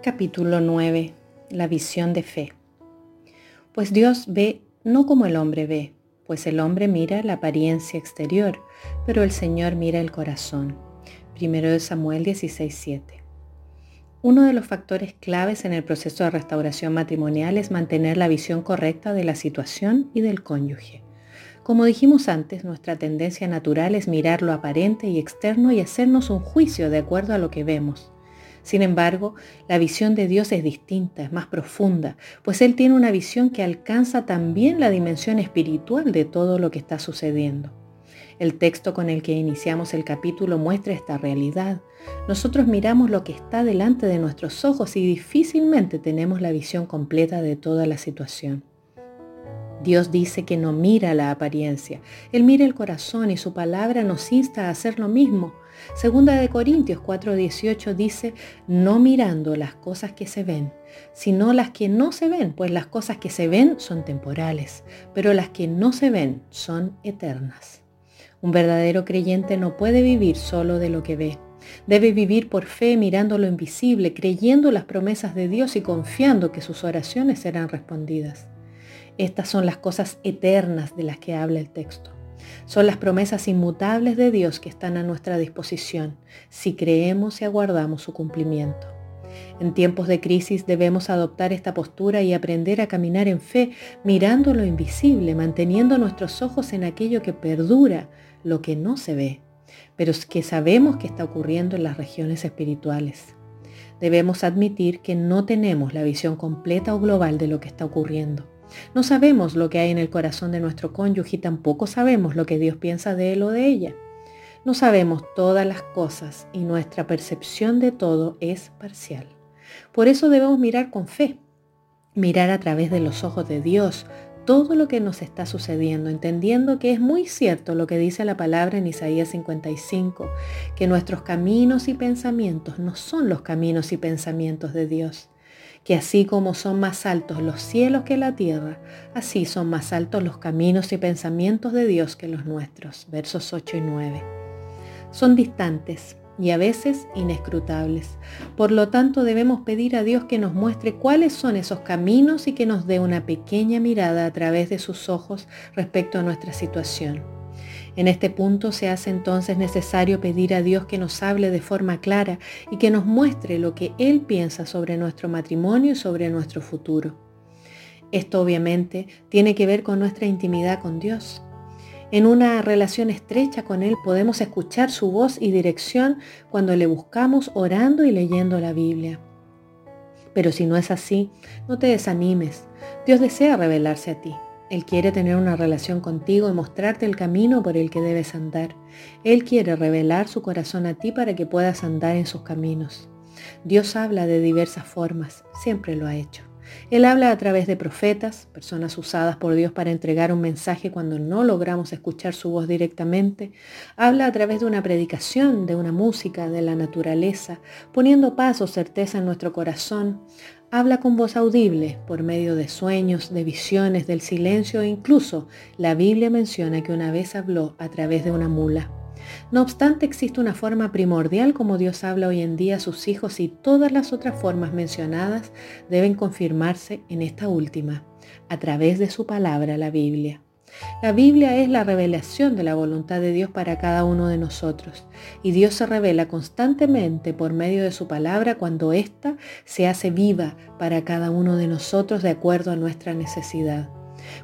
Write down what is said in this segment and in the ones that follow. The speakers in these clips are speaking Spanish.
Capítulo 9. La visión de fe. Pues Dios ve no como el hombre ve, pues el hombre mira la apariencia exterior, pero el Señor mira el corazón. Primero de Samuel 16:7. Uno de los factores claves en el proceso de restauración matrimonial es mantener la visión correcta de la situación y del cónyuge. Como dijimos antes, nuestra tendencia natural es mirar lo aparente y externo y hacernos un juicio de acuerdo a lo que vemos. Sin embargo, la visión de Dios es distinta, es más profunda, pues Él tiene una visión que alcanza también la dimensión espiritual de todo lo que está sucediendo. El texto con el que iniciamos el capítulo muestra esta realidad. Nosotros miramos lo que está delante de nuestros ojos y difícilmente tenemos la visión completa de toda la situación. Dios dice que no mira la apariencia, Él mira el corazón y su palabra nos insta a hacer lo mismo. Segunda de Corintios 4:18 dice, no mirando las cosas que se ven, sino las que no se ven, pues las cosas que se ven son temporales, pero las que no se ven son eternas. Un verdadero creyente no puede vivir solo de lo que ve. Debe vivir por fe mirando lo invisible, creyendo las promesas de Dios y confiando que sus oraciones serán respondidas. Estas son las cosas eternas de las que habla el texto. Son las promesas inmutables de Dios que están a nuestra disposición si creemos y aguardamos su cumplimiento. En tiempos de crisis debemos adoptar esta postura y aprender a caminar en fe, mirando lo invisible, manteniendo nuestros ojos en aquello que perdura, lo que no se ve, pero que sabemos que está ocurriendo en las regiones espirituales. Debemos admitir que no tenemos la visión completa o global de lo que está ocurriendo no sabemos lo que hay en el corazón de nuestro cónyuge y tampoco sabemos lo que Dios piensa de él o de ella. No sabemos todas las cosas y nuestra percepción de todo es parcial. Por eso debemos mirar con fe, mirar a través de los ojos de Dios todo lo que nos está sucediendo, entendiendo que es muy cierto lo que dice la palabra en Isaías 55, que nuestros caminos y pensamientos no son los caminos y pensamientos de Dios que así como son más altos los cielos que la tierra, así son más altos los caminos y pensamientos de Dios que los nuestros. Versos 8 y 9. Son distantes y a veces inescrutables. Por lo tanto, debemos pedir a Dios que nos muestre cuáles son esos caminos y que nos dé una pequeña mirada a través de sus ojos respecto a nuestra situación. En este punto se hace entonces necesario pedir a Dios que nos hable de forma clara y que nos muestre lo que Él piensa sobre nuestro matrimonio y sobre nuestro futuro. Esto obviamente tiene que ver con nuestra intimidad con Dios. En una relación estrecha con Él podemos escuchar su voz y dirección cuando le buscamos orando y leyendo la Biblia. Pero si no es así, no te desanimes. Dios desea revelarse a ti. Él quiere tener una relación contigo y mostrarte el camino por el que debes andar. Él quiere revelar su corazón a ti para que puedas andar en sus caminos. Dios habla de diversas formas, siempre lo ha hecho. Él habla a través de profetas, personas usadas por Dios para entregar un mensaje cuando no logramos escuchar su voz directamente. Habla a través de una predicación, de una música, de la naturaleza, poniendo paz o certeza en nuestro corazón. Habla con voz audible por medio de sueños, de visiones, del silencio e incluso la Biblia menciona que una vez habló a través de una mula. No obstante, existe una forma primordial como Dios habla hoy en día a sus hijos y todas las otras formas mencionadas deben confirmarse en esta última, a través de su palabra, la Biblia. La Biblia es la revelación de la voluntad de Dios para cada uno de nosotros y Dios se revela constantemente por medio de su palabra cuando ésta se hace viva para cada uno de nosotros de acuerdo a nuestra necesidad.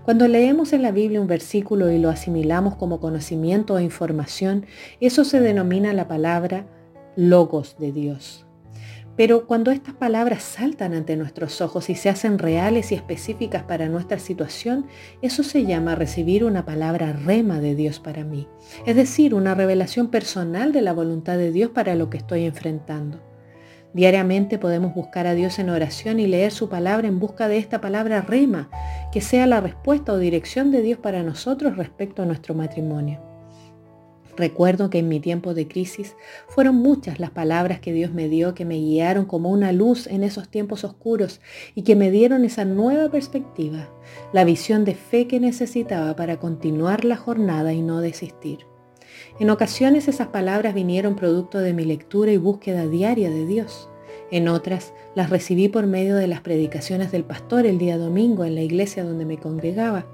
Cuando leemos en la Biblia un versículo y lo asimilamos como conocimiento o información, eso se denomina la palabra logos de Dios. Pero cuando estas palabras saltan ante nuestros ojos y se hacen reales y específicas para nuestra situación, eso se llama recibir una palabra rema de Dios para mí. Es decir, una revelación personal de la voluntad de Dios para lo que estoy enfrentando. Diariamente podemos buscar a Dios en oración y leer su palabra en busca de esta palabra rema, que sea la respuesta o dirección de Dios para nosotros respecto a nuestro matrimonio. Recuerdo que en mi tiempo de crisis fueron muchas las palabras que Dios me dio que me guiaron como una luz en esos tiempos oscuros y que me dieron esa nueva perspectiva, la visión de fe que necesitaba para continuar la jornada y no desistir. En ocasiones esas palabras vinieron producto de mi lectura y búsqueda diaria de Dios. En otras las recibí por medio de las predicaciones del pastor el día domingo en la iglesia donde me congregaba.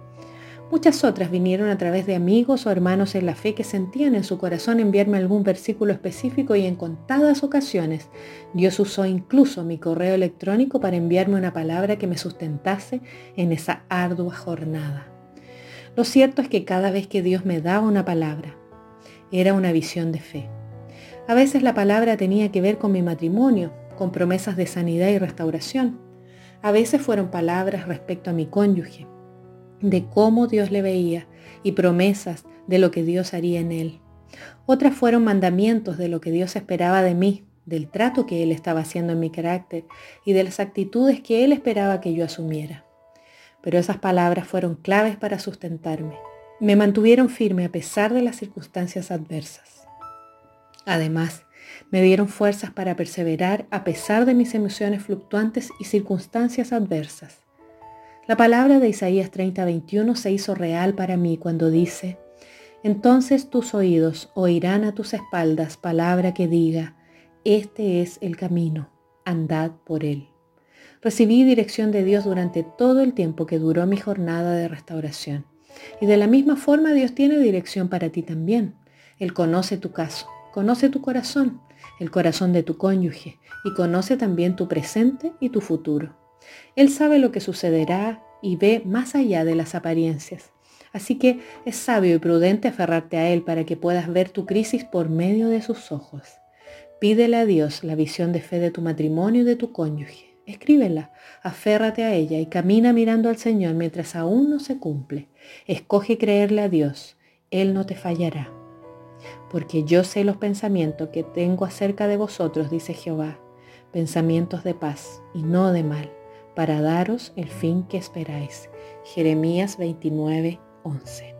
Muchas otras vinieron a través de amigos o hermanos en la fe que sentían en su corazón enviarme algún versículo específico y en contadas ocasiones Dios usó incluso mi correo electrónico para enviarme una palabra que me sustentase en esa ardua jornada. Lo cierto es que cada vez que Dios me daba una palabra, era una visión de fe. A veces la palabra tenía que ver con mi matrimonio, con promesas de sanidad y restauración. A veces fueron palabras respecto a mi cónyuge, de cómo Dios le veía y promesas de lo que Dios haría en él. Otras fueron mandamientos de lo que Dios esperaba de mí, del trato que Él estaba haciendo en mi carácter y de las actitudes que Él esperaba que yo asumiera. Pero esas palabras fueron claves para sustentarme. Me mantuvieron firme a pesar de las circunstancias adversas. Además, me dieron fuerzas para perseverar a pesar de mis emociones fluctuantes y circunstancias adversas. La palabra de Isaías 30:21 se hizo real para mí cuando dice, entonces tus oídos oirán a tus espaldas palabra que diga, este es el camino, andad por él. Recibí dirección de Dios durante todo el tiempo que duró mi jornada de restauración. Y de la misma forma Dios tiene dirección para ti también. Él conoce tu caso, conoce tu corazón, el corazón de tu cónyuge y conoce también tu presente y tu futuro. Él sabe lo que sucederá y ve más allá de las apariencias. Así que es sabio y prudente aferrarte a Él para que puedas ver tu crisis por medio de sus ojos. Pídele a Dios la visión de fe de tu matrimonio y de tu cónyuge. Escríbela, aférrate a ella y camina mirando al Señor mientras aún no se cumple. Escoge creerle a Dios. Él no te fallará. Porque yo sé los pensamientos que tengo acerca de vosotros, dice Jehová, pensamientos de paz y no de mal para daros el fin que esperáis. Jeremías 29, 11.